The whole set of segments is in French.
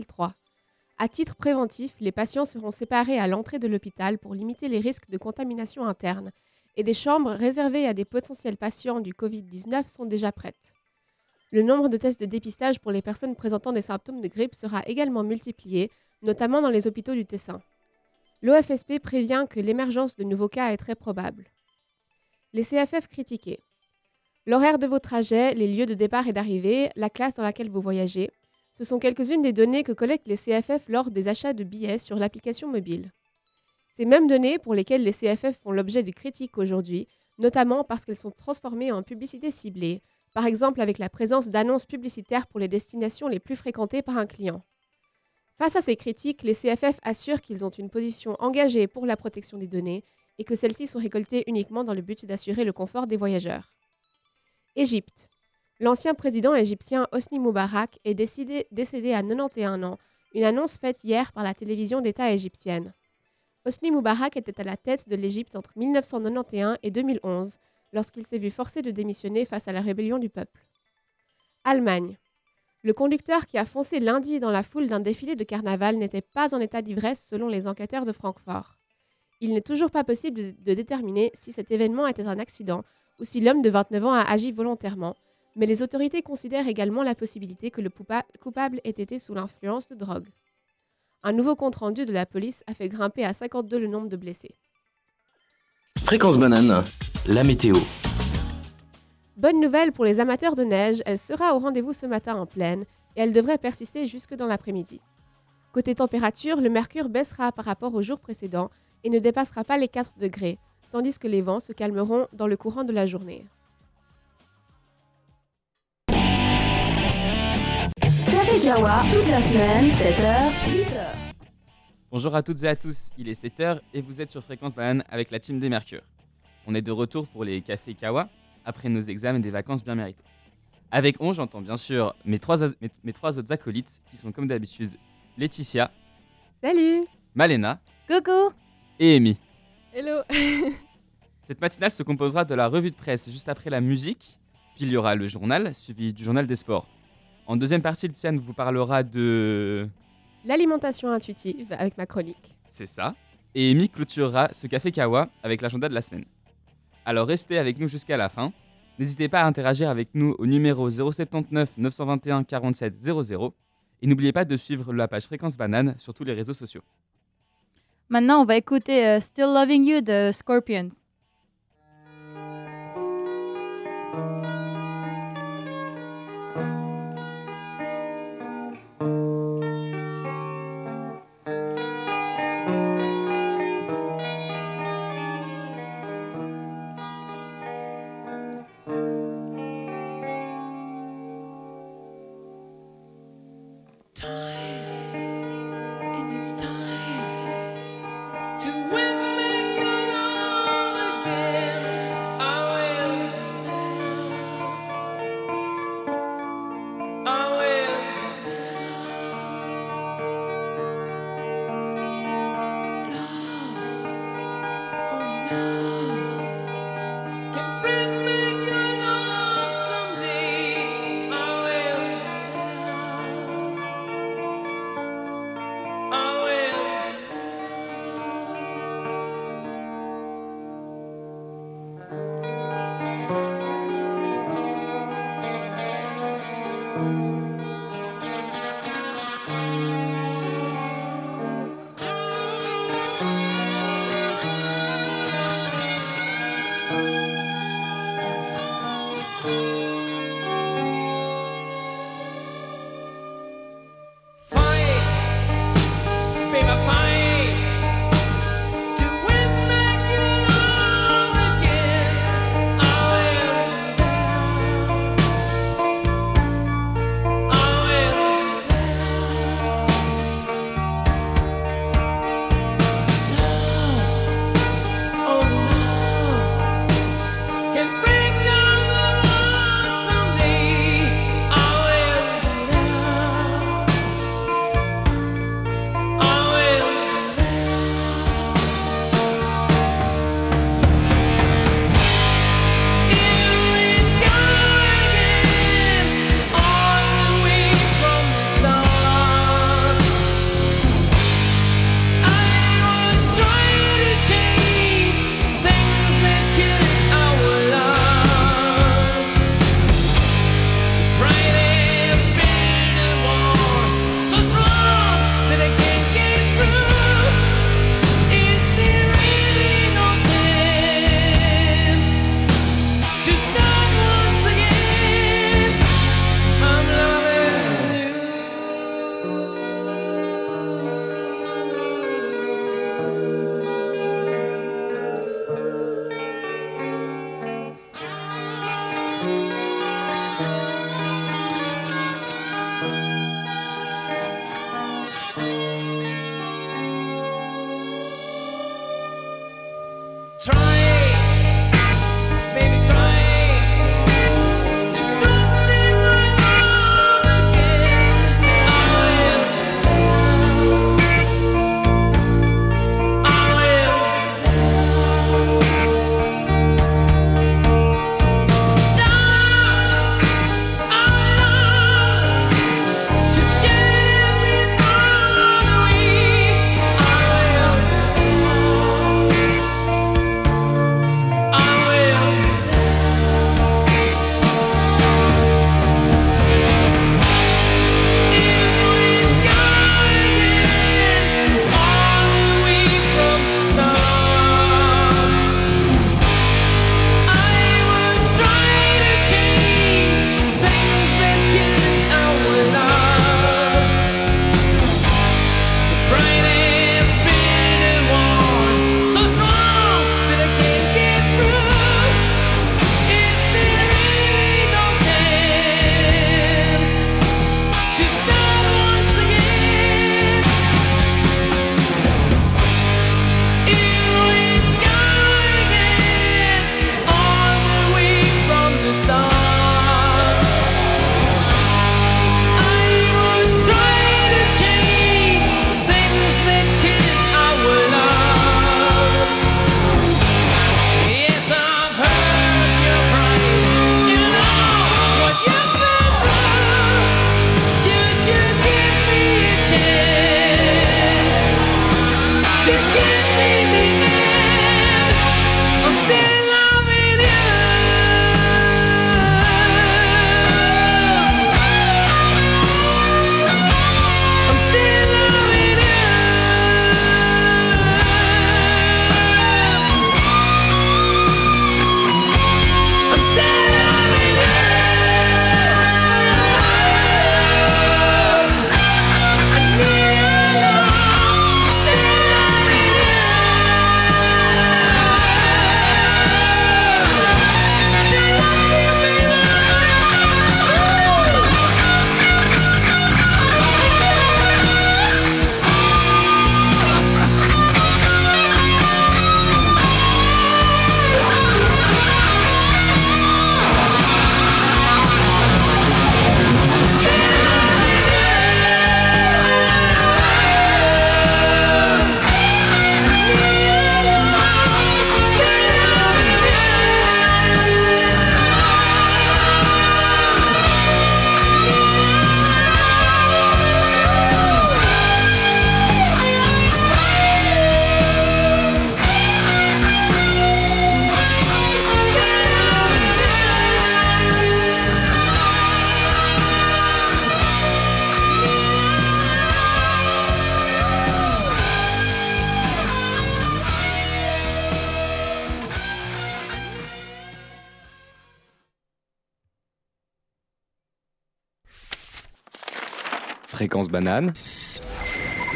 2003. À titre préventif, les patients seront séparés à l'entrée de l'hôpital pour limiter les risques de contamination interne et des chambres réservées à des potentiels patients du Covid-19 sont déjà prêtes. Le nombre de tests de dépistage pour les personnes présentant des symptômes de grippe sera également multiplié, notamment dans les hôpitaux du Tessin. L'OFSP prévient que l'émergence de nouveaux cas est très probable. Les CFF critiqués. L'horaire de vos trajets, les lieux de départ et d'arrivée, la classe dans laquelle vous voyagez, ce sont quelques-unes des données que collectent les CFF lors des achats de billets sur l'application mobile. Ces mêmes données pour lesquelles les CFF font l'objet de critiques aujourd'hui, notamment parce qu'elles sont transformées en publicité ciblée, par exemple avec la présence d'annonces publicitaires pour les destinations les plus fréquentées par un client. Face à ces critiques, les CFF assurent qu'ils ont une position engagée pour la protection des données et que celles-ci sont récoltées uniquement dans le but d'assurer le confort des voyageurs. Égypte. L'ancien président égyptien Hosni Moubarak est décédé, à 91 ans, une annonce faite hier par la télévision d'État égyptienne. Hosni Moubarak était à la tête de l'Égypte entre 1991 et 2011, lorsqu'il s'est vu forcé de démissionner face à la rébellion du peuple. Allemagne. Le conducteur qui a foncé lundi dans la foule d'un défilé de carnaval n'était pas en état d'ivresse selon les enquêteurs de Francfort. Il n'est toujours pas possible de déterminer si cet événement était un accident ou si l'homme de 29 ans a agi volontairement, mais les autorités considèrent également la possibilité que le coupable ait été sous l'influence de drogue. Un nouveau compte-rendu de la police a fait grimper à 52 le nombre de blessés. Fréquence banane, la météo. Bonne nouvelle pour les amateurs de neige, elle sera au rendez-vous ce matin en pleine et elle devrait persister jusque dans l'après-midi. Côté température, le mercure baissera par rapport au jour précédent et ne dépassera pas les 4 degrés, tandis que les vents se calmeront dans le courant de la journée. Café Kawa, toute la semaine, 7h, 8h. Bonjour à toutes et à tous, il est 7h et vous êtes sur Fréquence Banane avec la team des Mercures. On est de retour pour les cafés Kawa après nos examens et des vacances bien méritées. Avec on, j'entends bien sûr mes trois, mes, mes trois autres acolytes qui sont comme d'habitude Laetitia, Salut Malena Coucou et Amy. Hello Cette matinale se composera de la revue de presse juste après la musique, puis il y aura le journal suivi du journal des sports. En deuxième partie, Tiane vous parlera de... L'alimentation intuitive avec ma chronique. C'est ça. Et Amy clôturera ce café Kawa avec l'agenda de la semaine. Alors restez avec nous jusqu'à la fin. N'hésitez pas à interagir avec nous au numéro 079 921 47 00 et n'oubliez pas de suivre la page Fréquence Banane sur tous les réseaux sociaux. Maintenant, on va écouter euh, Still Loving You de Scorpions.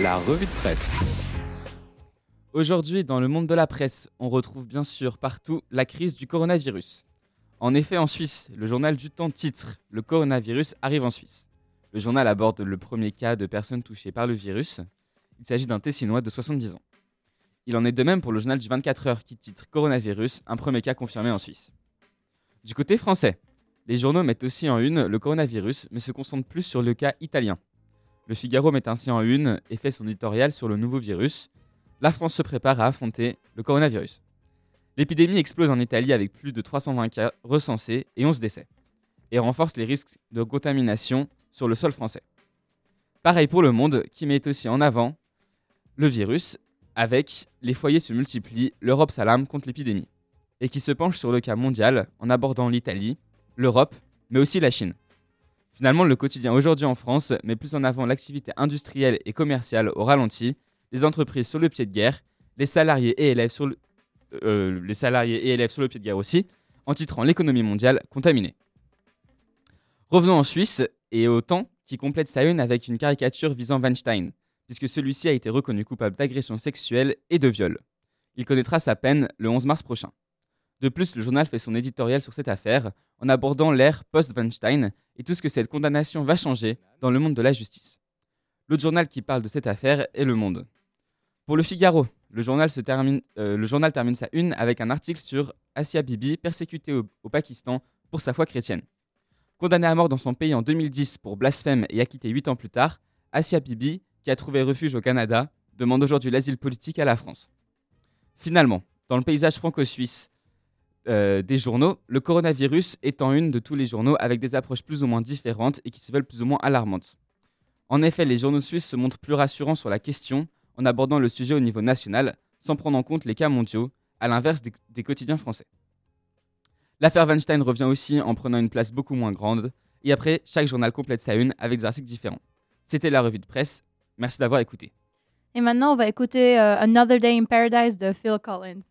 La revue de presse. Aujourd'hui, dans le monde de la presse, on retrouve bien sûr partout la crise du coronavirus. En effet, en Suisse, le journal du temps titre Le coronavirus arrive en Suisse. Le journal aborde le premier cas de personnes touchées par le virus. Il s'agit d'un Tessinois de 70 ans. Il en est de même pour le journal du 24 heures qui titre Coronavirus, un premier cas confirmé en Suisse. Du côté français, les journaux mettent aussi en une le coronavirus, mais se concentrent plus sur le cas italien. Le Figaro met ainsi en une et fait son éditorial sur le nouveau virus. La France se prépare à affronter le coronavirus. L'épidémie explose en Italie avec plus de 320 cas recensés et 11 décès, et renforce les risques de contamination sur le sol français. Pareil pour le monde, qui met aussi en avant le virus, avec les foyers se multiplient, l'Europe s'alarme contre l'épidémie, et qui se penche sur le cas mondial en abordant l'Italie, l'Europe, mais aussi la Chine. Finalement, le quotidien aujourd'hui en France met plus en avant l'activité industrielle et commerciale au ralenti, les entreprises sur le pied de guerre, les salariés et élèves sur le, euh, sur le pied de guerre aussi, en titrant l'économie mondiale contaminée. Revenons en Suisse et au temps qui complète sa une avec une caricature visant Weinstein, puisque celui-ci a été reconnu coupable d'agression sexuelle et de viol. Il connaîtra sa peine le 11 mars prochain. De plus, le journal fait son éditorial sur cette affaire en abordant l'ère post-Weinstein et tout ce que cette condamnation va changer dans le monde de la justice. L'autre journal qui parle de cette affaire est Le Monde. Pour le Figaro, le journal, euh, termine sa une avec un article sur Asia Bibi, persécutée au, au Pakistan pour sa foi chrétienne. Condamnée à mort dans son pays en 2010 pour blasphème et acquittée 8 ans plus tard, Asia Bibi, qui a trouvé refuge au Canada, demande aujourd'hui l'asile politique à la France. Finalement, dans le paysage franco-suisse euh, des journaux, le coronavirus en une de tous les journaux avec des approches plus ou moins différentes et qui se veulent plus ou moins alarmantes. En effet, les journaux suisses se montrent plus rassurants sur la question en abordant le sujet au niveau national, sans prendre en compte les cas mondiaux, à l'inverse des, des quotidiens français. L'affaire Weinstein revient aussi en prenant une place beaucoup moins grande, et après, chaque journal complète sa une avec des articles différents. C'était la revue de presse. Merci d'avoir écouté. Et maintenant, on va écouter euh, Another Day in Paradise de Phil Collins.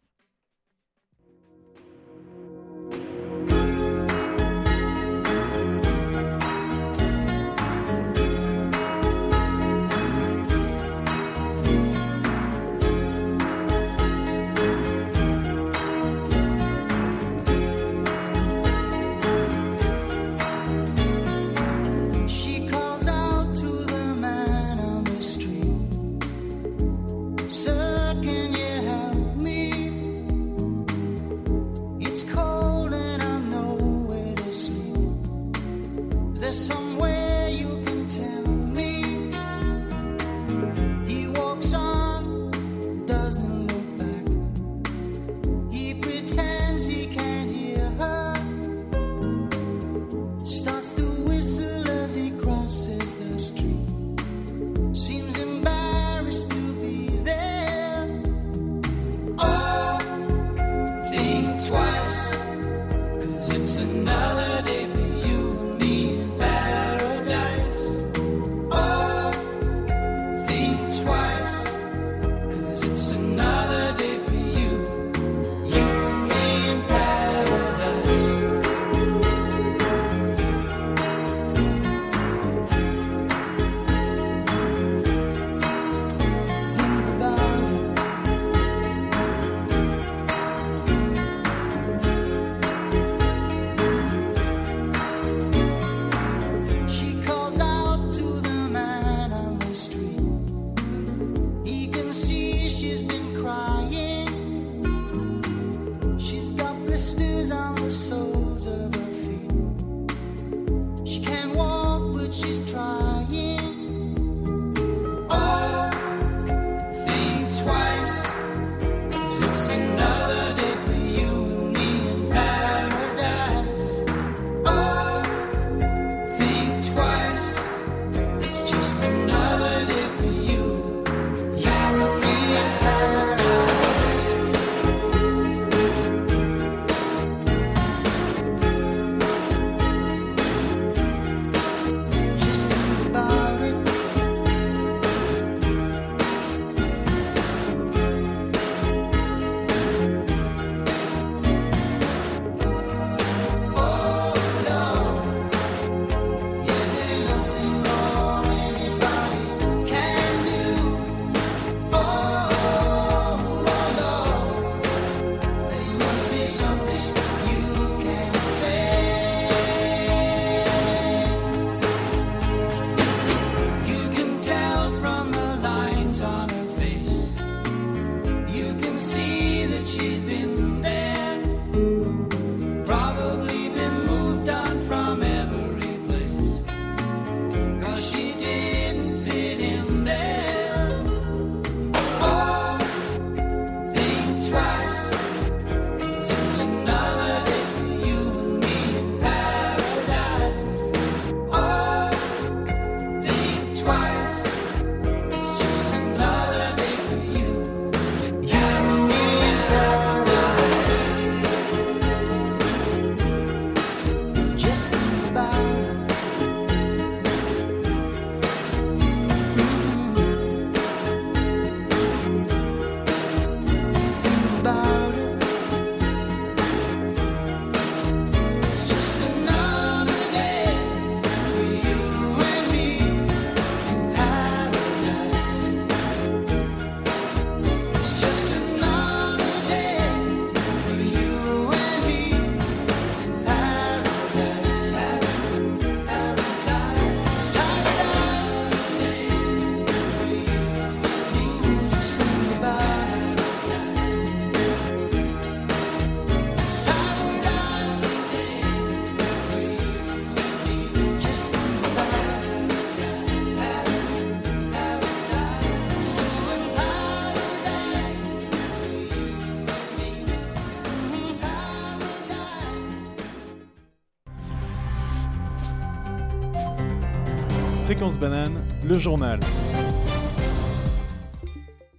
Banane, le journal.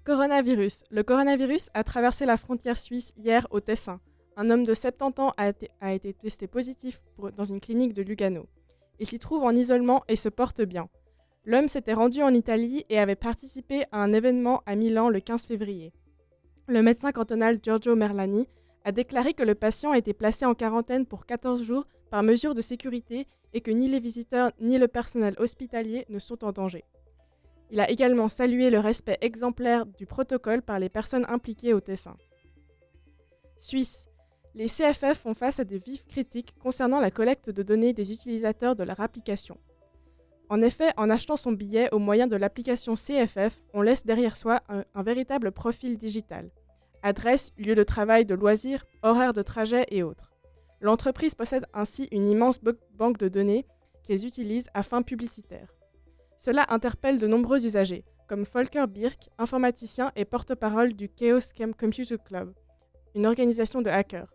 Coronavirus. Le coronavirus a traversé la frontière suisse hier au Tessin. Un homme de 70 ans a été, testé positif dans une clinique de Lugano. Il s'y trouve en isolement et se porte bien. L'homme s'était rendu en Italie et avait participé à un événement à Milan le 15 février. Le médecin cantonal Giorgio Merlani a déclaré que le patient a été placé en quarantaine pour 14 jours par mesure de sécurité et que ni les visiteurs ni le personnel hospitalier ne sont en danger. Il a également salué le respect exemplaire du protocole par les personnes impliquées au Tessin. Suisse. Les CFF font face à des vives critiques concernant la collecte de données des utilisateurs de leur application. En effet, en achetant son billet au moyen de l'application CFF, on laisse derrière soi un, un véritable profil digital. Adresse, lieu de travail, de loisirs, horaires de trajet et autres. L'entreprise possède ainsi une immense banque de données qu'ils utilisent à fins publicitaires. Cela interpelle de nombreux usagers, comme Volker Birk, informaticien et porte-parole du Chaos Computer Club, une organisation de hackers.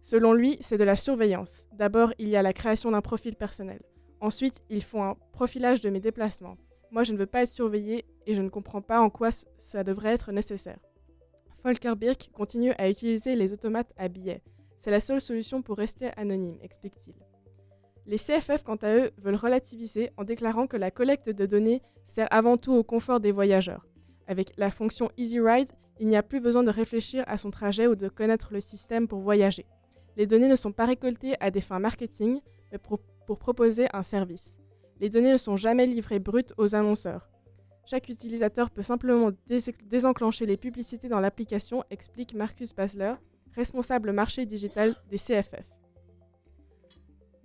Selon lui, c'est de la surveillance. D'abord, il y a la création d'un profil personnel. Ensuite, ils font un profilage de mes déplacements. Moi, je ne veux pas être surveillé et je ne comprends pas en quoi ça devrait être nécessaire. Volker Birk continue à utiliser les automates à billets. C'est la seule solution pour rester anonyme, explique-t-il. Les CFF, quant à eux, veulent relativiser en déclarant que la collecte de données sert avant tout au confort des voyageurs. Avec la fonction Easy Ride, il n'y a plus besoin de réfléchir à son trajet ou de connaître le système pour voyager. Les données ne sont pas récoltées à des fins marketing, mais pour, pour proposer un service. Les données ne sont jamais livrées brutes aux annonceurs. Chaque utilisateur peut simplement dés- désenclencher les publicités dans l'application, explique Marcus Basler, responsable marché digital des CFF.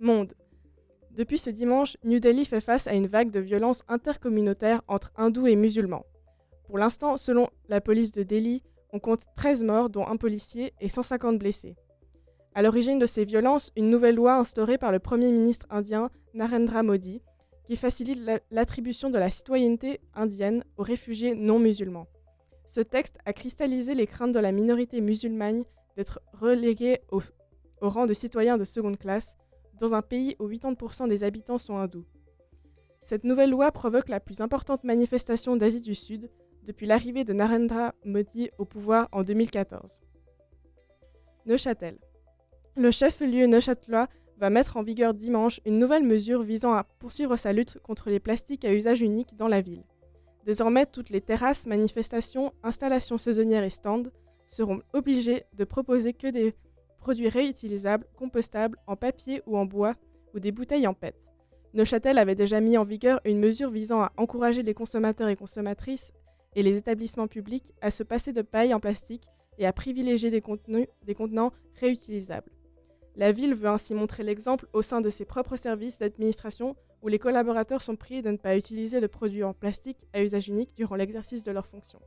Monde. Depuis ce dimanche, New Delhi fait face à une vague de violences intercommunautaires entre hindous et musulmans. Pour l'instant, selon la police de Delhi, on compte 13 morts, dont un policier, et 150 blessés. À l'origine de ces violences, une nouvelle loi instaurée par le Premier ministre indien Narendra Modi, qui facilite la- l'attribution de la citoyenneté indienne aux réfugiés non musulmans. Ce texte a cristallisé les craintes de la minorité musulmane d'être reléguée au, au rang de citoyens de seconde classe dans un pays où 80% des habitants sont hindous. Cette nouvelle loi provoque la plus importante manifestation d'Asie du Sud depuis l'arrivée de Narendra Modi au pouvoir en 2014. Neuchâtel. Le chef-lieu neuchâtelois va mettre en vigueur dimanche une nouvelle mesure visant à poursuivre sa lutte contre les plastiques à usage unique dans la ville. Désormais, toutes les terrasses, manifestations, installations saisonnières et stands seront obligées de proposer que des produits réutilisables, compostables, en papier ou en bois, ou des bouteilles en PET. Neuchâtel avait déjà mis en vigueur une mesure visant à encourager les consommateurs et consommatrices et les établissements publics à se passer de paille en plastique et à privilégier des, contenants réutilisables. La ville veut ainsi montrer l'exemple au sein de ses propres services d'administration où les collaborateurs sont priés de ne pas utiliser de produits en plastique à usage unique durant l'exercice de leurs fonctions.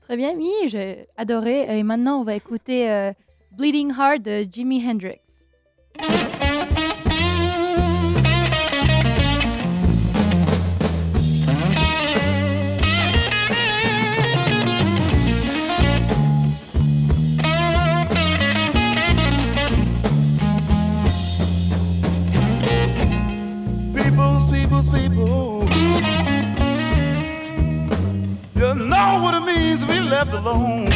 Très bien, oui, j'ai adoré. Et maintenant, on va écouter euh, Bleeding Heart de Jimi Hendrix. Left alone.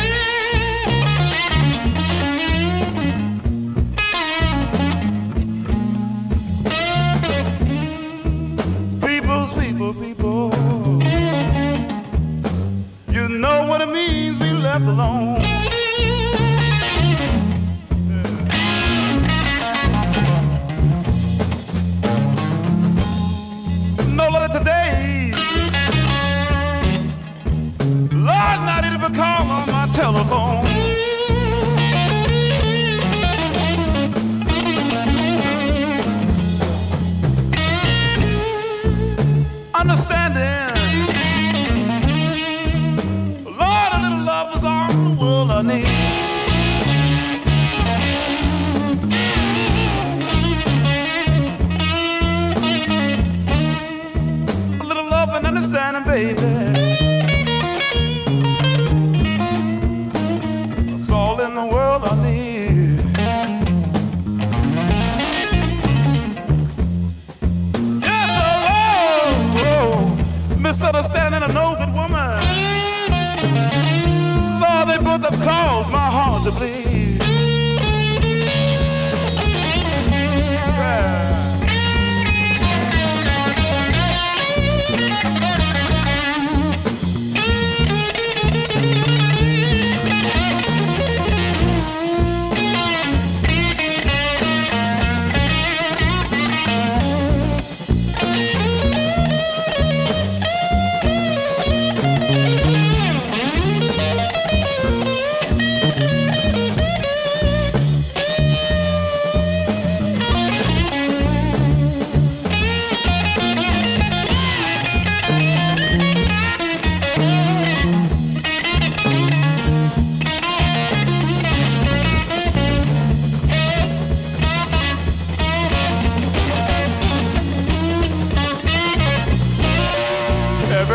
People's, people, people. You know what it means be left alone.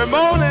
Morning.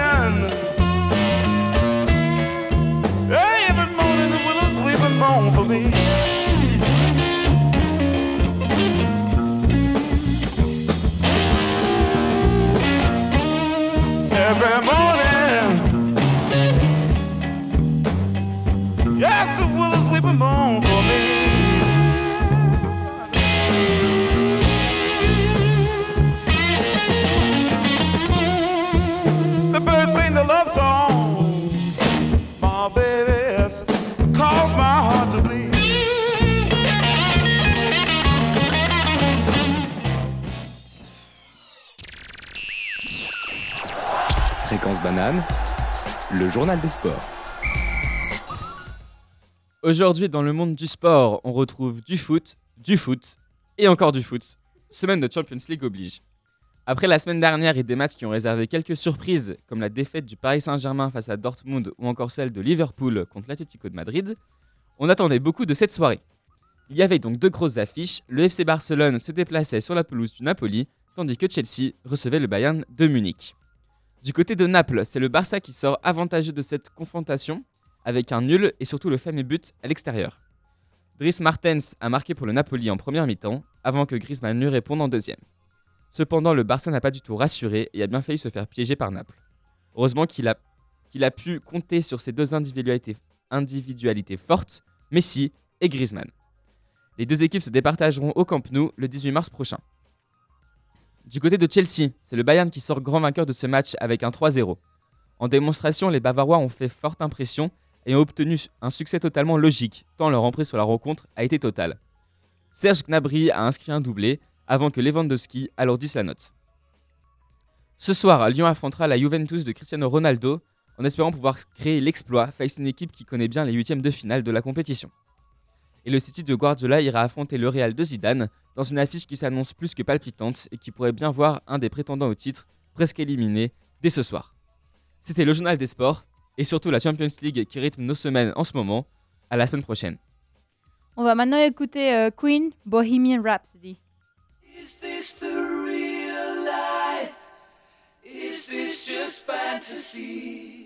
Journal des sports. Aujourd'hui, dans le monde du sport, on retrouve du foot, du foot et encore du foot. Semaine de Champions League oblige. Après la semaine dernière et des matchs qui ont réservé quelques surprises, comme la défaite du Paris Saint-Germain face à Dortmund ou encore celle de Liverpool contre l'Atlético de Madrid, on attendait beaucoup de cette soirée. Il y avait donc deux grosses affiches, le FC Barcelone se déplaçait sur la pelouse du Napoli, tandis que Chelsea recevait le Bayern de Munich. Du côté de Naples, c'est le Barça qui sort avantageux de cette confrontation, avec un nul et surtout le fameux but à l'extérieur. Dries Martens a marqué pour le Napoli en première mi-temps, avant que Griezmann lui réponde en deuxième. Cependant, le Barça n'a pas du tout rassuré et a bien failli se faire piéger par Naples. Heureusement qu'il a, pu compter sur ces deux individualités, individualités fortes, Messi et Griezmann. Les deux équipes se départageront au Camp Nou le 18 mars prochain. Du côté de Chelsea, c'est le Bayern qui sort grand vainqueur de ce match avec un 3-0. En démonstration, les Bavarois ont fait forte impression et ont obtenu un succès totalement logique, tant leur emprise sur la rencontre a été totale. Serge Gnabry a inscrit un doublé avant que Lewandowski alourdisse la note. Ce soir, Lyon affrontera la Juventus de Cristiano Ronaldo en espérant pouvoir créer l'exploit face à une équipe qui connaît bien les huitièmes de finale de la compétition. Et le City de Guardiola ira affronter le Real de Zidane dans une affiche qui s'annonce plus que palpitante et qui pourrait bien voir un des prétendants au titre presque éliminé dès ce soir. C'était le journal des sports et surtout la Champions League qui rythme nos semaines en ce moment. À la semaine prochaine. On va maintenant écouter euh, Queen Bohemian Rhapsody. Is this the real life? Is this just fantasy?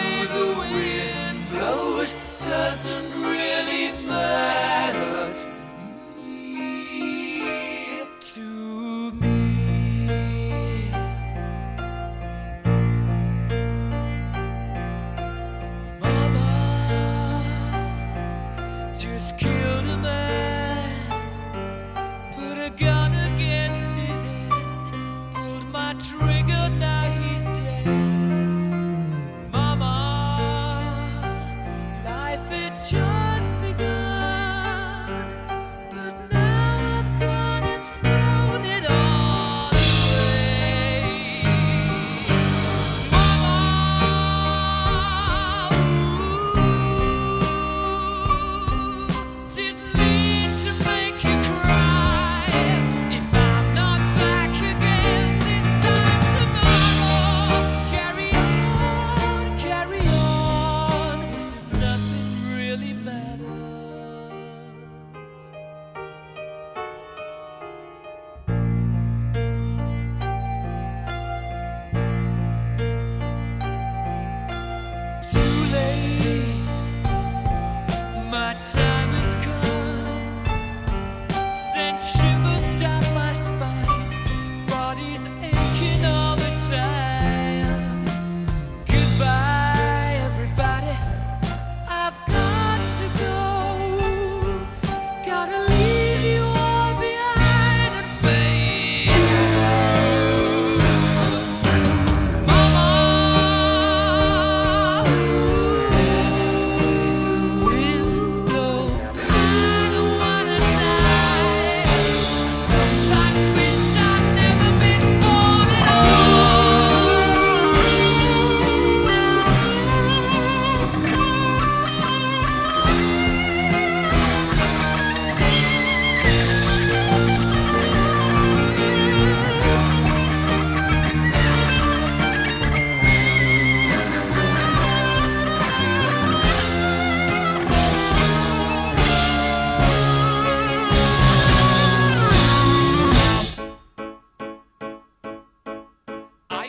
Way the wind. Blows doesn't really matter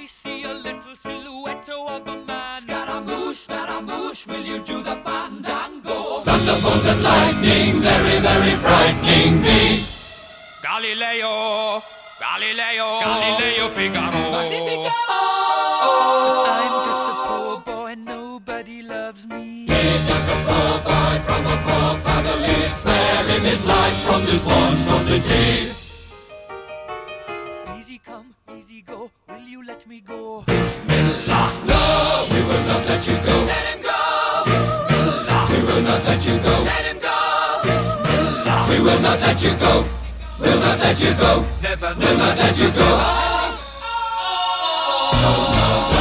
I see a little silhouette of a man. Scaramouche, Scaramouche, will you do the fandango? Thunderbolt and lightning, very, very frightening me. Galileo, Galileo, Galileo Figaro. Magnifico! I'm just a poor boy, nobody loves me. He's just a poor boy from a poor family. Spare him his life from this monstrosity. Easy come, easy go, will you let me go? Bismillah, no, we will not let you go. Let him go. Bismillah, we will not let you go. Let him go. Bismillah, we will not let you go. We'll not let you go. Never, We'll not let you go. Oh, oh, oh.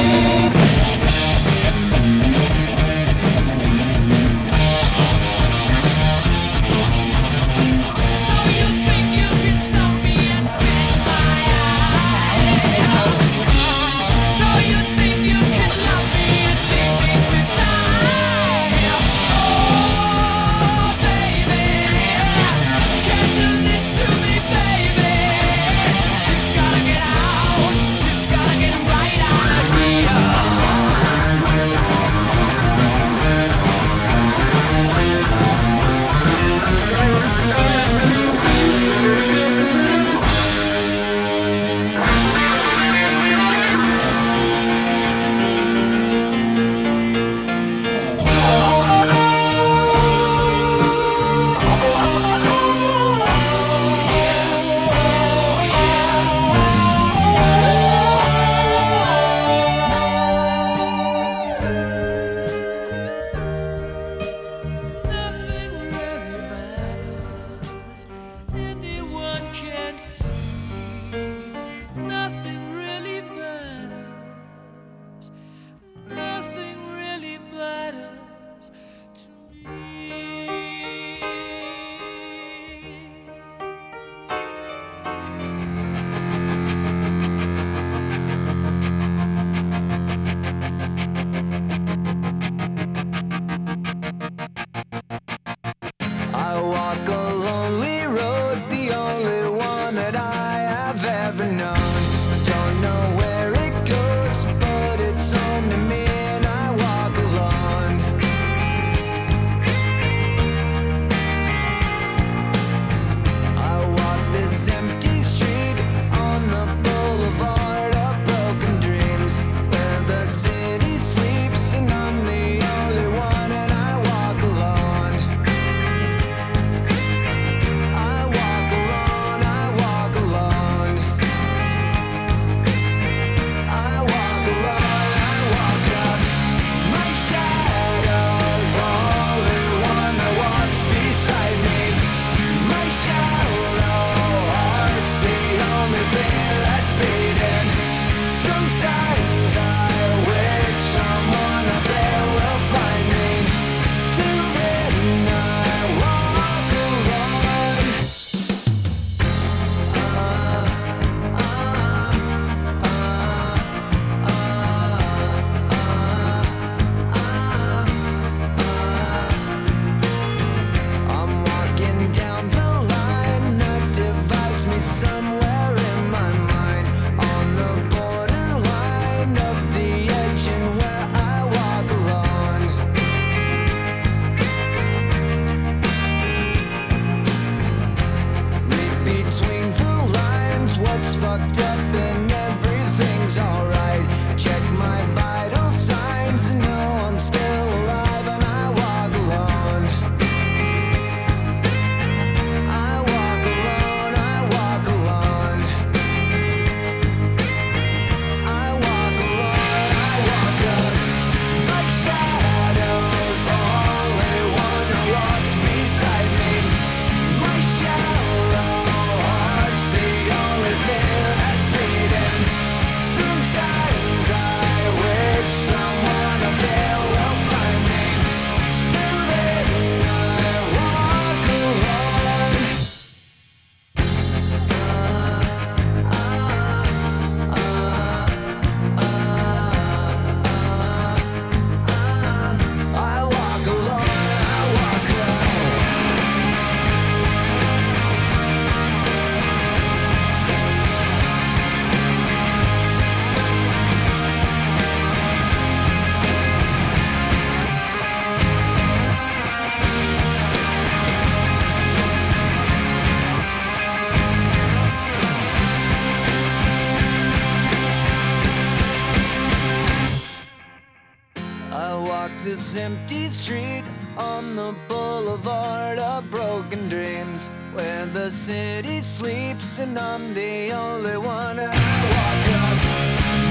Walk this empty street on the boulevard of broken dreams where the city sleeps and I'm the only one. I walk up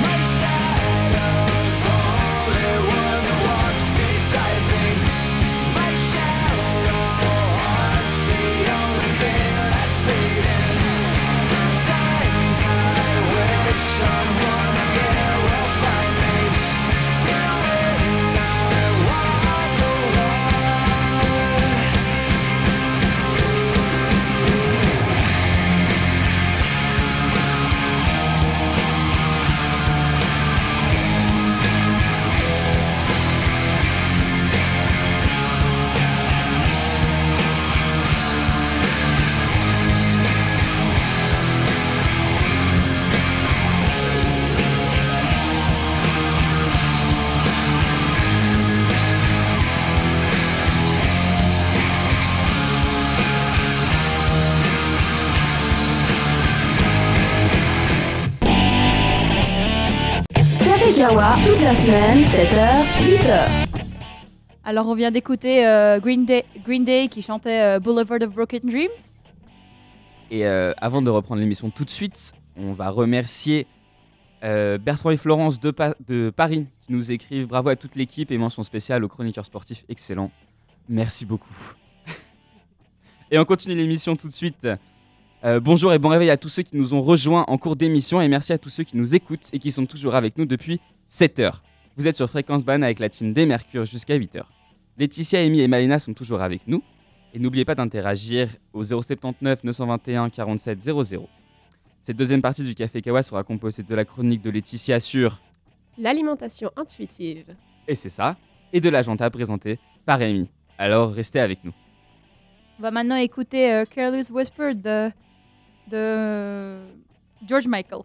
my shadow's only one that walks beside me. My shadow heart's the only thing that's beating. Sometimes I wish someone Toute la semaine, 7h, 8h. Alors, on vient d'écouter euh, Green, Day, Green Day qui chantait euh, Boulevard of Broken Dreams. Et euh, avant de reprendre l'émission tout de suite, on va remercier euh, Bertrand et Florence de, Pa- de Paris qui nous écrivent bravo à toute l'équipe et mention spéciale aux chroniqueurs sportifs excellents. Merci beaucoup. et on continue l'émission tout de suite. Euh, bonjour et bon réveil à tous ceux qui nous ont rejoints en cours d'émission et merci à tous ceux qui nous écoutent et qui sont toujours avec nous depuis 7 heures. Vous êtes sur Fréquence Ban avec la team des Mercure jusqu'à 8 heures. Laetitia, Amy et Malina sont toujours avec nous. Et n'oubliez pas d'interagir au 079 921 47 00. Cette deuxième partie du Café Kawa sera composée de la chronique de Laetitia sur L'alimentation intuitive. Et c'est ça, et de l'agenda présenté par Amy. Alors restez avec nous. On va maintenant écouter euh, Careless Whisper de, de George Michael.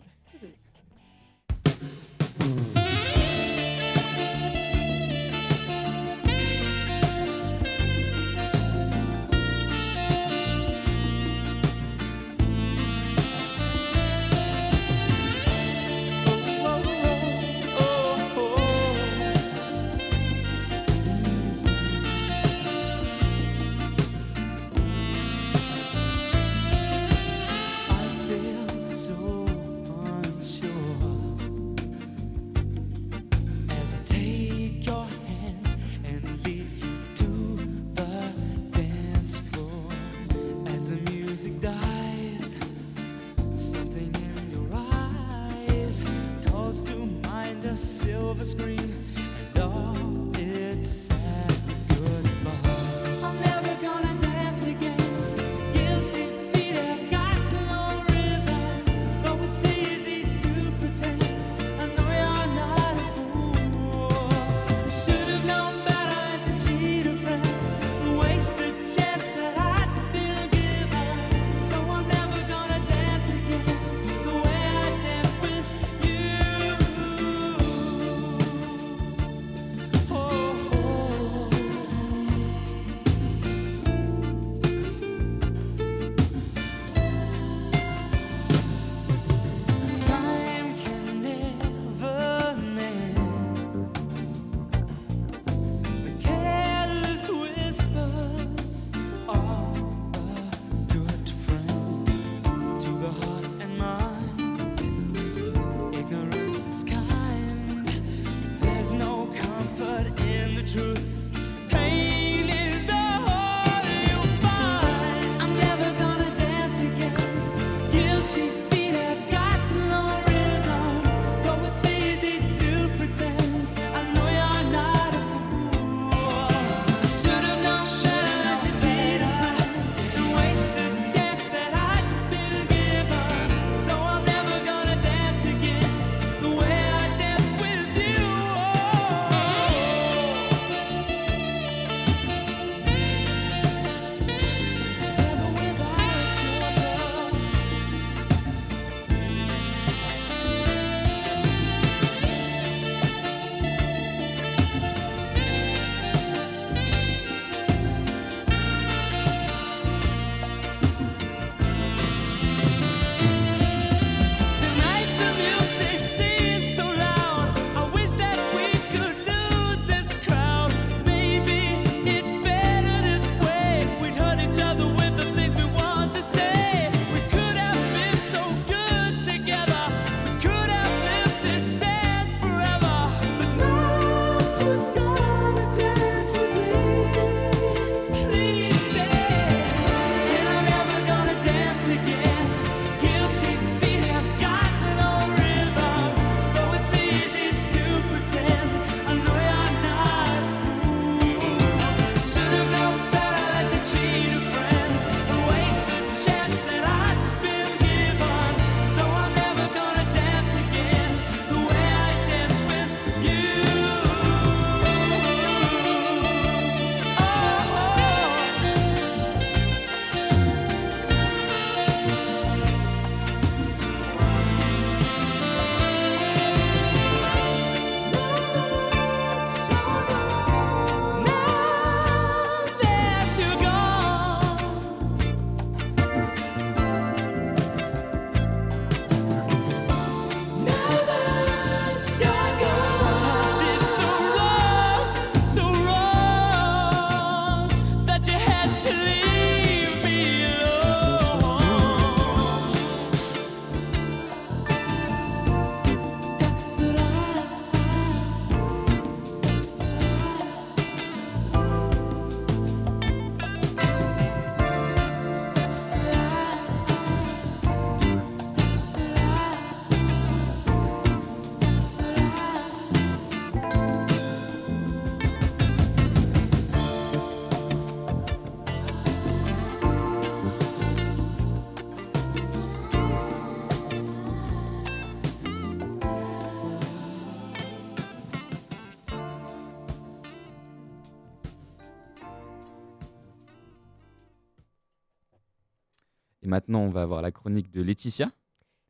Maintenant, on va avoir la chronique de Laetitia.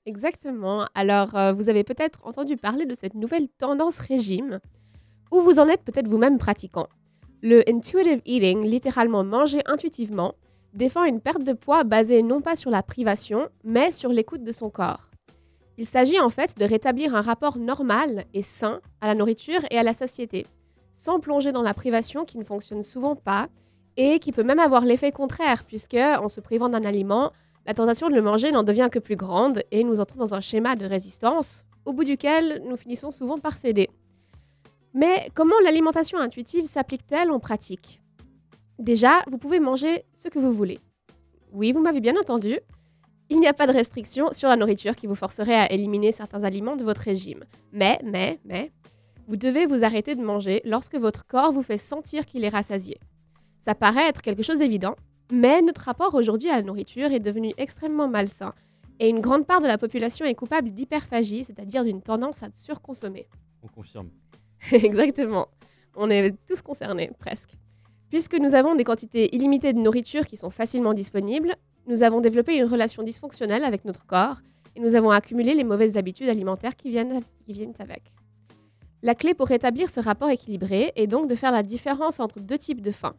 Exactement. Alors, euh, vous avez peut-être entendu parler de cette nouvelle tendance régime, ou vous en êtes peut-être vous-même pratiquant. Le intuitive eating, littéralement manger intuitivement, défend une perte de poids basée non pas sur la privation, mais sur l'écoute de son corps. Il s'agit en fait de rétablir un rapport normal et sain à la nourriture et à la satiété, sans plonger dans la privation qui ne fonctionne souvent pas et qui peut même avoir l'effet contraire, puisque en se privant d'un aliment, la tentation de le manger n'en devient que plus grande et nous entrons dans un schéma de résistance, au bout duquel nous finissons souvent par céder. Mais comment l'alimentation intuitive s'applique-t-elle en pratique? Déjà, vous pouvez manger ce que vous voulez. Oui, vous m'avez bien entendu. Il n'y a pas de restriction sur la nourriture qui vous forcerait à éliminer certains aliments de votre régime. Mais, mais, mais, vous devez vous arrêter de manger lorsque votre corps vous fait sentir qu'il est rassasié. Ça paraît être quelque chose d'évident, mais notre rapport aujourd'hui à la nourriture est devenu extrêmement malsain, et une grande part de la population est coupable d'hyperphagie, c'est-à-dire d'une tendance à surconsommer. On confirme. Exactement. On est tous concernés, presque. Puisque nous avons des quantités illimitées de nourriture qui sont facilement disponibles, nous avons développé une relation dysfonctionnelle avec notre corps et nous avons accumulé les mauvaises habitudes alimentaires qui viennent, qui viennent avec. La clé pour rétablir ce rapport équilibré est donc de faire la différence entre deux types de faim.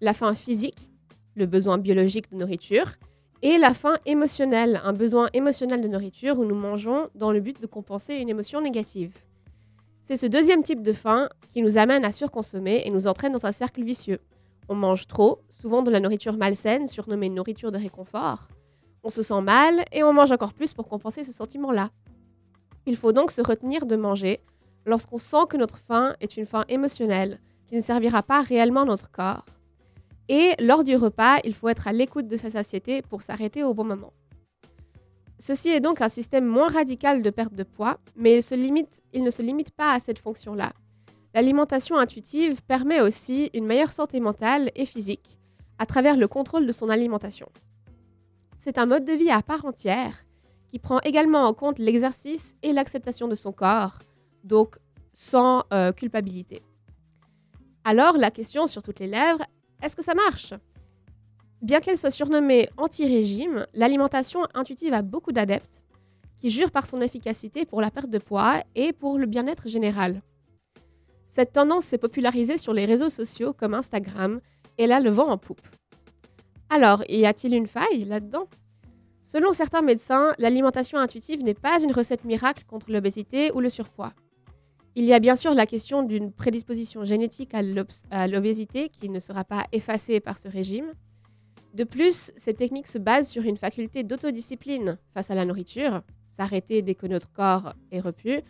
La faim physique, le besoin biologique de nourriture, et la faim émotionnelle, un besoin émotionnel de nourriture où nous mangeons dans le but de compenser une émotion négative. C'est ce deuxième type de faim qui nous amène à surconsommer et nous entraîne dans un cercle vicieux. On mange trop, souvent de la nourriture malsaine, surnommée nourriture de réconfort. On se sent mal et on mange encore plus pour compenser ce sentiment-là. Il faut donc se retenir de manger lorsqu'on sent que notre faim est une faim émotionnelle qui ne servira pas réellement notre corps. Et lors du repas, il faut être à l'écoute de sa satiété pour s'arrêter au bon moment. Ceci est donc un système moins radical de perte de poids, mais il, ne se limite pas à cette fonction-là. L'alimentation intuitive permet aussi une meilleure santé mentale et physique à travers le contrôle de son alimentation. C'est un mode de vie à part entière qui prend également en compte l'exercice et l'acceptation de son corps, donc sans euh, culpabilité. Alors la question sur toutes les lèvres, est-ce que ça marche? Bien qu'elle soit surnommée anti-régime, l'alimentation intuitive a beaucoup d'adeptes qui jurent par son efficacité pour la perte de poids et pour le bien-être général. Cette tendance s'est popularisée sur les réseaux sociaux comme Instagram et là le vent en poupe. Alors, y a-t-il une faille là-dedans? Selon certains médecins, l'alimentation intuitive n'est pas une recette miracle contre l'obésité ou le surpoids. Il y a bien sûr la question d'une prédisposition génétique à l'obésité qui ne sera pas effacée par ce régime. De plus, ces techniques se basent sur une faculté d'autodiscipline face à la nourriture, s'arrêter dès que notre corps est repu,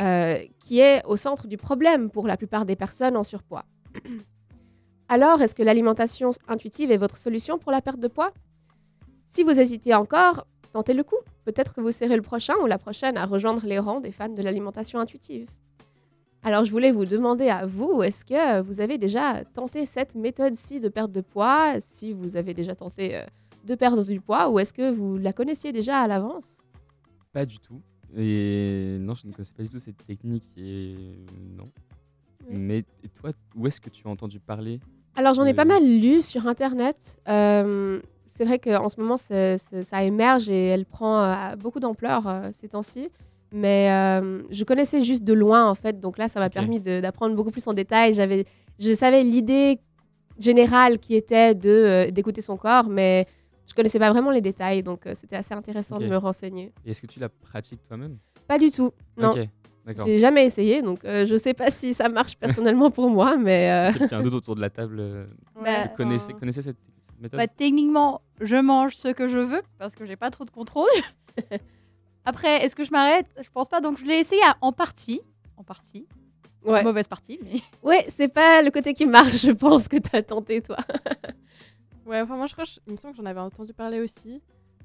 euh, qui est au centre du problème pour la plupart des personnes en surpoids. Alors, est-ce que l'alimentation intuitive est votre solution pour la perte de poids? Si vous hésitez encore, tentez le coup. Peut-être que vous serez le prochain ou la prochaine à rejoindre les rangs des fans de l'alimentation intuitive. Alors, je voulais vous demander à vous, est-ce que vous avez déjà tenté cette méthode-ci de perte de poids? Si vous avez déjà tenté euh, de perdre du poids, ou est-ce que vous la connaissiez déjà à l'avance? Pas du tout. Et non, je ne connaissais pas du tout cette technique. Et non. Mais et toi, où est-ce que tu as entendu parler Alors j'en ai pas mal lu sur internet. Euh, c'est vrai qu'en ce moment ça émerge et elle prend euh, beaucoup d'ampleur euh, ces temps-ci. Mais euh, je connaissais juste de loin en fait, donc là ça m'a permis d'apprendre beaucoup plus en détail. J'avais, je savais l'idée générale qui était de euh, d'écouter son corps, mais je connaissais pas vraiment les détails, donc euh, c'était assez intéressant de me renseigner. Et est-ce que tu la pratiques toi-même? Pas du tout, non. Ok, d'accord. J'ai jamais essayé, donc euh, je sais pas si ça marche personnellement pour moi, mais euh, Quelqu'un d'autre autour de la table euh, Bah, connaissait, connaissait cette, cette méthode? Bah, techniquement, je mange ce que je veux parce que j'ai pas trop de contrôle. Après, est-ce que je m'arrête? Je pense pas. Donc, je l'ai essayé à- en partie. En partie. Ouais. Mauvaise partie, mais. ouais, c'est pas le côté qui marche, je pense que t'as tenté toi. Ouais, enfin, moi, je crois, je- il me semble que j'en avais entendu parler aussi.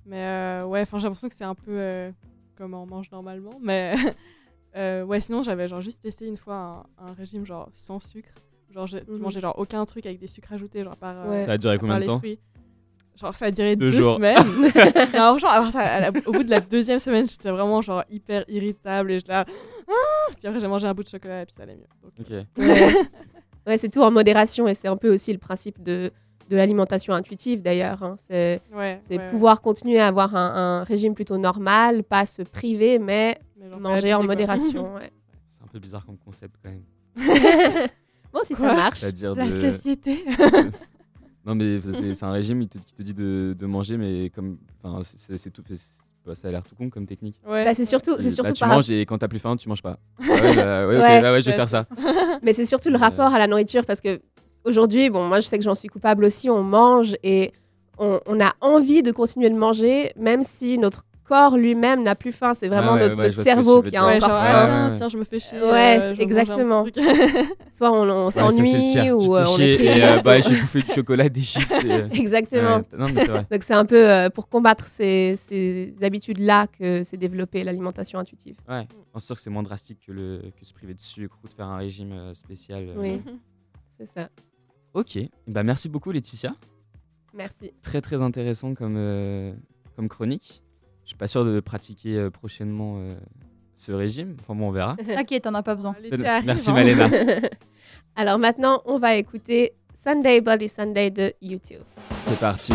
Mais euh, ouais, enfin, j'ai l'impression que c'est un peu euh, comme on mange normalement. Mais euh, ouais, sinon, j'avais genre juste testé une fois un, un régime genre sans sucre. Genre, je Mhm. mangeais genre aucun truc avec des sucres ajoutés, genre par. Ouais. Ça a duré combien de temps? fruits. Genre, ça a duré Deux deux, jours. semaines. non, alors ça, la- au bout de la deuxième semaine, j'étais vraiment genre hyper irritable et je là. Ah puis après, j'ai mangé un bout de chocolat et puis ça allait mieux. Donc, Ok. Ouais, Ouais, c'est tout en modération et c'est un peu aussi le principe de, de l'alimentation intuitive d'ailleurs. hein. C'est Ouais, c'est ouais, ouais. pouvoir continuer à avoir un, un régime plutôt normal, pas se priver, mais Mais genre, manger en modération. ouais. C'est un peu bizarre comme concept quand même. bon, si ça marche. C'est-à-dire La de- société. Non, mais c'est un régime te- qui te dit de, de manger, mais comme. Enfin, c'est- tout. bah, ça a l'air tout con comme technique. Ouais. Bah, c'est surtout, c'est Et, surtout bah, tu par manges et quand t'as plus faim, tu manges pas. Ah ouais, bah, ouais, ok, Ouais. bah ouais, je vais faire ça. Mais c'est surtout le rapport à la nourriture parce que aujourd'hui, bon, moi je sais que j'en suis coupable aussi, on mange et on, on a envie de continuer de manger, même si notre corps lui-même n'a plus faim. C'est vraiment ouais, notre, ouais, cerveau qui a. Ouais, encore genre, Ouais, ah, faim. tiens, ouais. tiens, je me fais chier. Ouais, euh, exactement. Soit on, on Ouais, s'ennuie pire. ou euh, on chier est pris. et euh, bah, j'ai bouffé du chocolat, des chips. et, euh, Exactement. ouais, non, mais c'est vrai. Donc c'est un peu euh, pour combattre ces, ces habitudes-là que s'est développée l'alimentation intuitive. Ouais, c'est sûr que c'est moins drastique que, le, que se priver de sucre ou de faire un régime spécial. euh. Oui, c'est ça. Ok, bah, merci beaucoup Laetitia. Merci. Très très intéressant comme, euh, comme chronique. Je suis pas sûr de pratiquer euh, prochainement euh, ce régime. Enfin bon, on verra. T'inquiète, t'en as pas besoin. Merci hein. Malena. Alors maintenant, on va écouter Sunday Bloody Sunday de YouTube. C'est parti.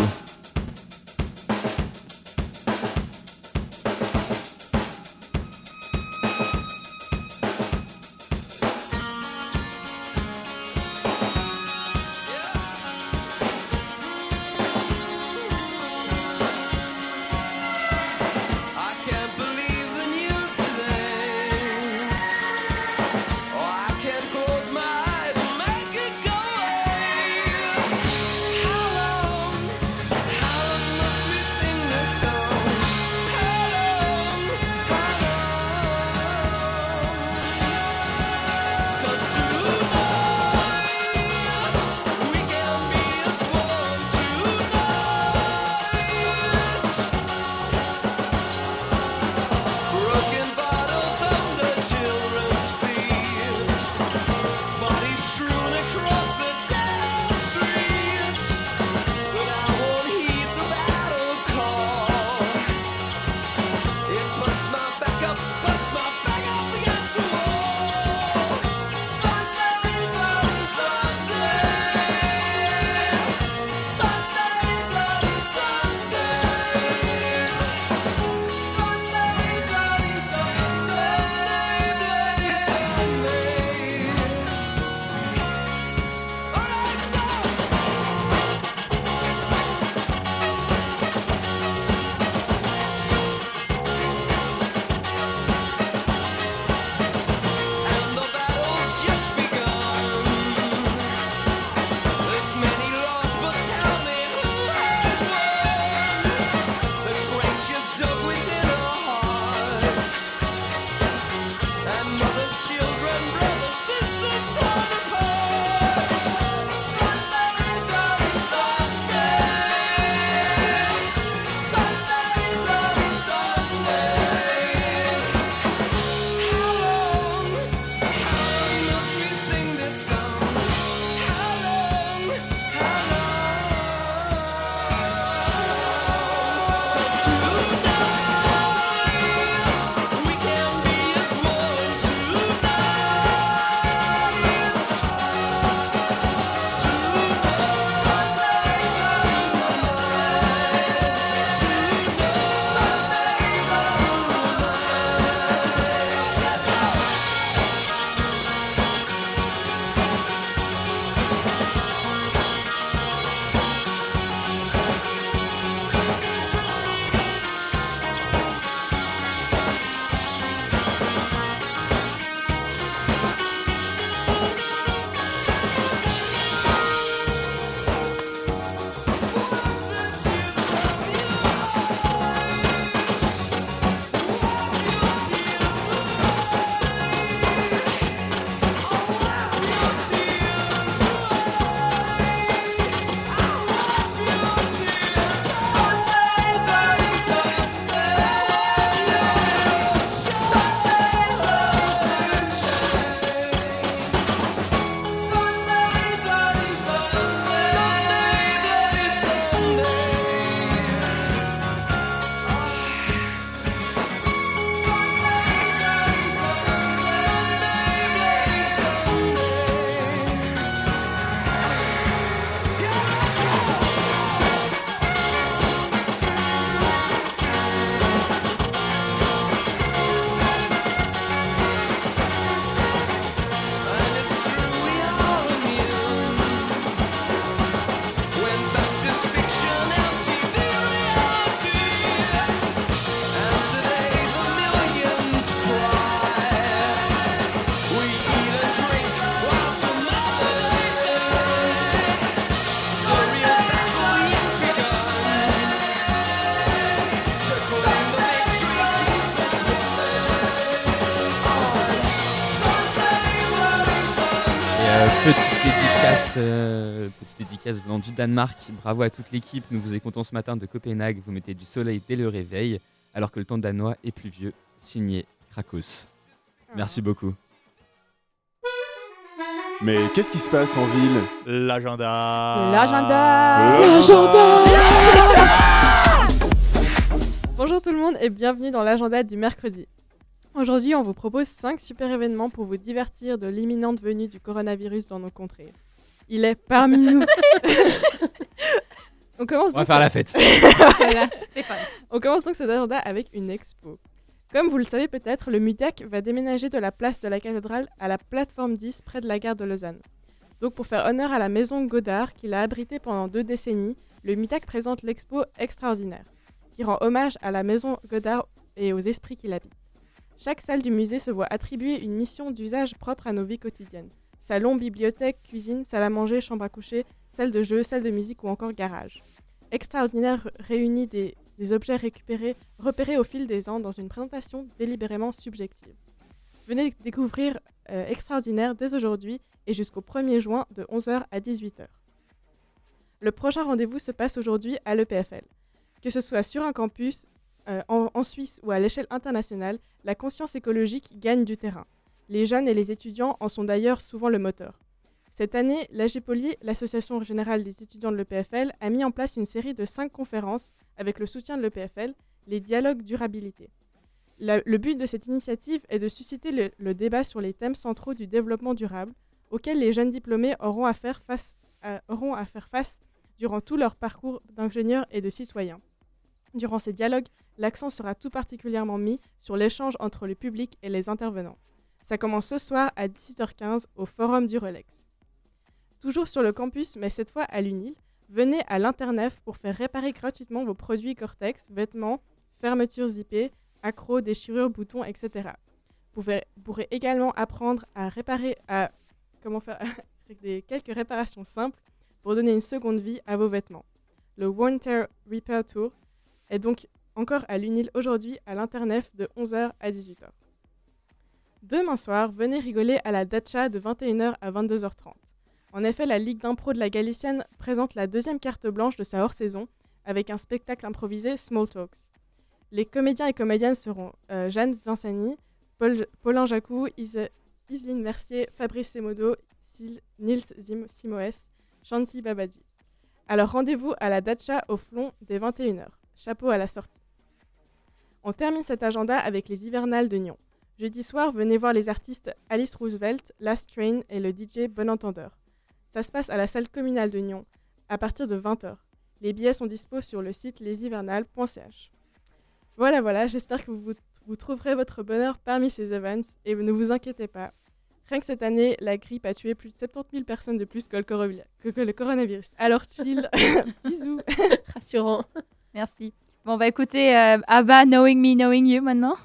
Petite dédicace venant du Danemark. Bravo à toute l'équipe. Nous vous écoutons ce matin de Copenhague. Vous mettez du soleil dès le réveil, alors que le temps danois est pluvieux. Signé Krakos. Merci beaucoup. Mais qu'est-ce qui se passe en ville? L'agenda. L'agenda. Bonjour tout le monde et bienvenue dans l'agenda du mercredi. Aujourd'hui, on vous propose 5 super événements pour vous divertir de l'imminente venue du coronavirus dans nos contrées. Il est parmi nous. on commence On va donc faire la fête. Voilà, c'est fun. On commence donc cet agenda avec une expo. Comme vous le savez peut-être, le MUTAC va déménager de la place de la cathédrale à la plateforme 10 près de la gare de Lausanne. Donc pour faire honneur à la maison Godard qui l'a abritée pendant deux décennies, le MUTAC présente l'expo Extraordinaire, qui rend hommage à la maison Godard et aux esprits qui l'habitent. Chaque salle du musée se voit attribuer une mission d'usage propre à nos vies quotidiennes. Salon, bibliothèque, cuisine, salle à manger, chambre à coucher, salle de jeu, salle de musique ou encore garage. Extraordinaire réunit des, objets récupérés, repérés au fil des ans dans une présentation délibérément subjective. Venez découvrir euh, Extraordinaire dès aujourd'hui et jusqu'au 1er juin de 11h à 18h. Le prochain rendez-vous se passe aujourd'hui à l'EPFL. Que ce soit sur un campus, euh, en Suisse ou à l'échelle internationale, la conscience écologique gagne du terrain. Les jeunes et les étudiants en sont d'ailleurs souvent le moteur. Cette année, l'AGPOLI, l'Association générale des étudiants de l'EPFL, a mis en place une série de cinq conférences avec le soutien de l'EPFL, les dialogues durabilité. Le but de cette initiative est de susciter le, débat sur les thèmes centraux du développement durable auxquels les jeunes diplômés auront à faire face, auront à faire face durant tout leur parcours d'ingénieurs et de citoyens. Durant ces dialogues, l'accent sera tout particulièrement mis sur l'échange entre le public et les intervenants. Ça commence ce soir à 18h15 au Forum du Rolex. Toujours sur le campus, mais cette fois à l'UNIL, venez à l'Internef pour faire réparer gratuitement vos produits Cortex, vêtements, fermetures zippées, accros, déchirures, boutons, etc. Vous pourrez également apprendre à réparer, à comment faire quelques réparations simples pour donner une seconde vie à vos vêtements. Le One Tear Repair Tour est donc encore à l'UNIL aujourd'hui à l'Internef de 11h à 18h. Demain soir, venez rigoler à la Dacha de 21h à 22h30. En effet, la Ligue d'impro de la Galicienne présente la deuxième carte blanche de sa hors-saison avec un spectacle improvisé Small Talks. Les comédiens et comédiennes seront euh, Jeanne Vincani, Paul, Paulin Jacou, Ise- Iseline Mercier, Fabrice Semodo, Nils Simoes, Shanti Babadji. Alors rendez-vous à la Dacha au flon dès 21h. Chapeau à la sortie. On termine cet agenda avec les hivernales de Nyon. Jeudi soir, venez voir les artistes Alice Roosevelt, Last Train et le DJ Bon Entendeur. Ça se passe à la salle communale de Nyon, à partir de 20h. Les billets sont dispo sur le site leshivernales.ch. Voilà, voilà, j'espère que vous, vous trouverez votre bonheur parmi ces events et ne vous inquiétez pas. Rien que cette année, la grippe a tué plus de 70 000 personnes de plus que le, corovi- que- que le coronavirus. Alors chill, bisous. Rassurant. Merci. Bon, on va écouter euh, ABBA Knowing Me, Knowing You maintenant.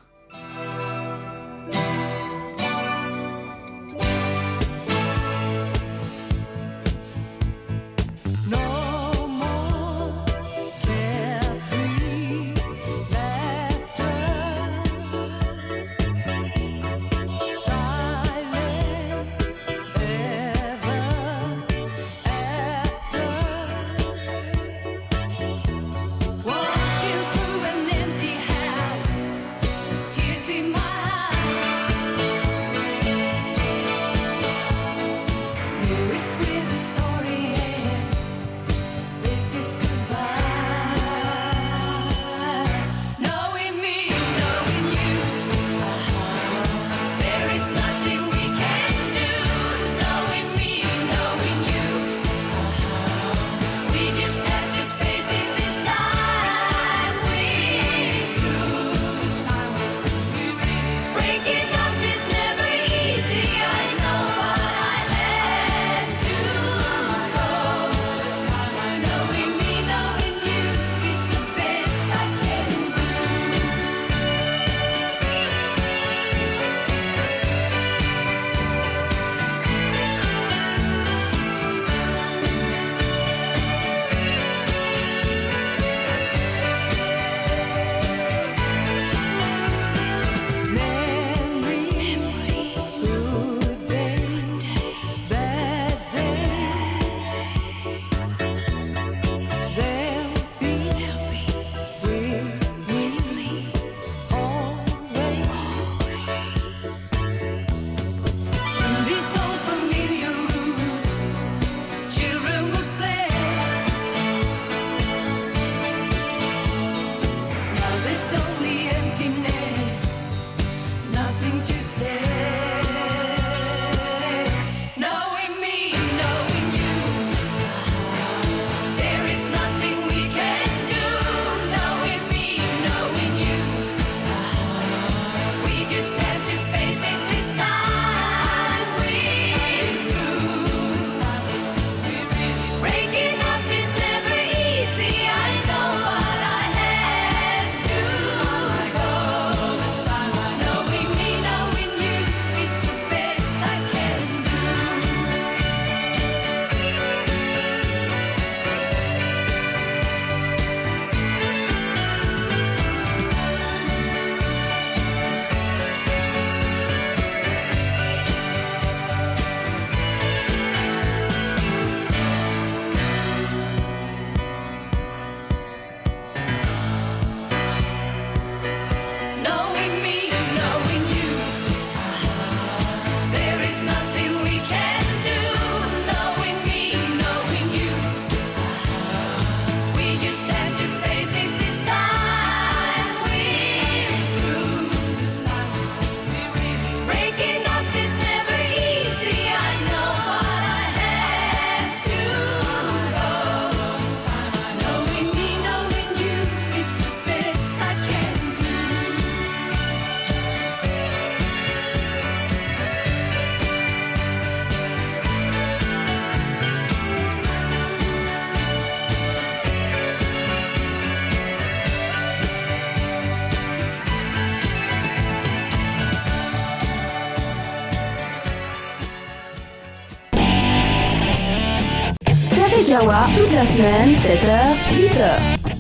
La semaine, 7h, 8h.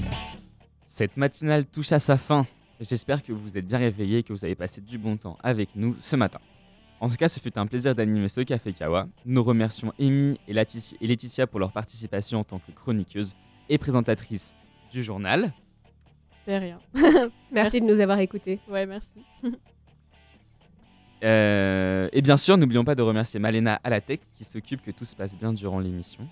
Cette matinale touche à sa fin. J'espère que vous vous êtes bien réveillés et que vous avez passé du bon temps avec nous ce matin. En tout cas, ce fut un plaisir d'animer ce Café Kawa. Nous remercions Amy et Laetitia pour leur participation en tant que chroniqueuse et présentatrice du journal. De rien. Merci de nous avoir écoutés. Ouais, merci. Euh, et bien sûr, n'oublions pas de remercier Malena à la tech qui s'occupe que tout se passe bien durant l'émission.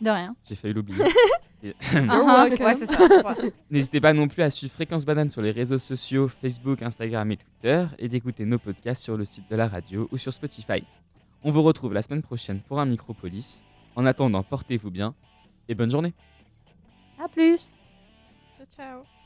De rien. J'ai failli l'oublier. Et- ouais, c'est ça. Ouais. N'hésitez pas non plus à suivre Fréquence Banane sur les réseaux sociaux Facebook, Instagram et Twitter et d'écouter nos podcasts sur le site de la radio ou sur Spotify. On vous retrouve la semaine prochaine pour un Micropolis. En attendant, portez-vous bien et bonne journée. À plus. Ciao, ciao.